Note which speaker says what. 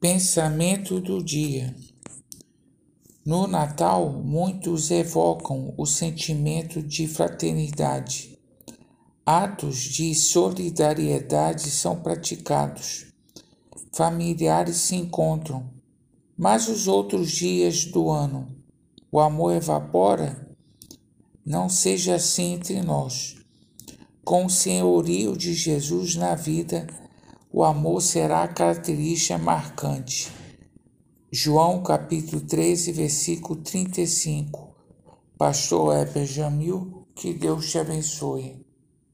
Speaker 1: Pensamento do dia. No Natal, muitos evocam o sentimento de fraternidade. Atos de solidariedade são praticados. Familiares se encontram. Mas os outros dias do ano, o amor evapora? Não seja assim entre nós. Com o senhorio de Jesus na vida, o amor será a característica marcante. João capítulo 13, versículo 35. Pastor Heber Jamil, que Deus te abençoe.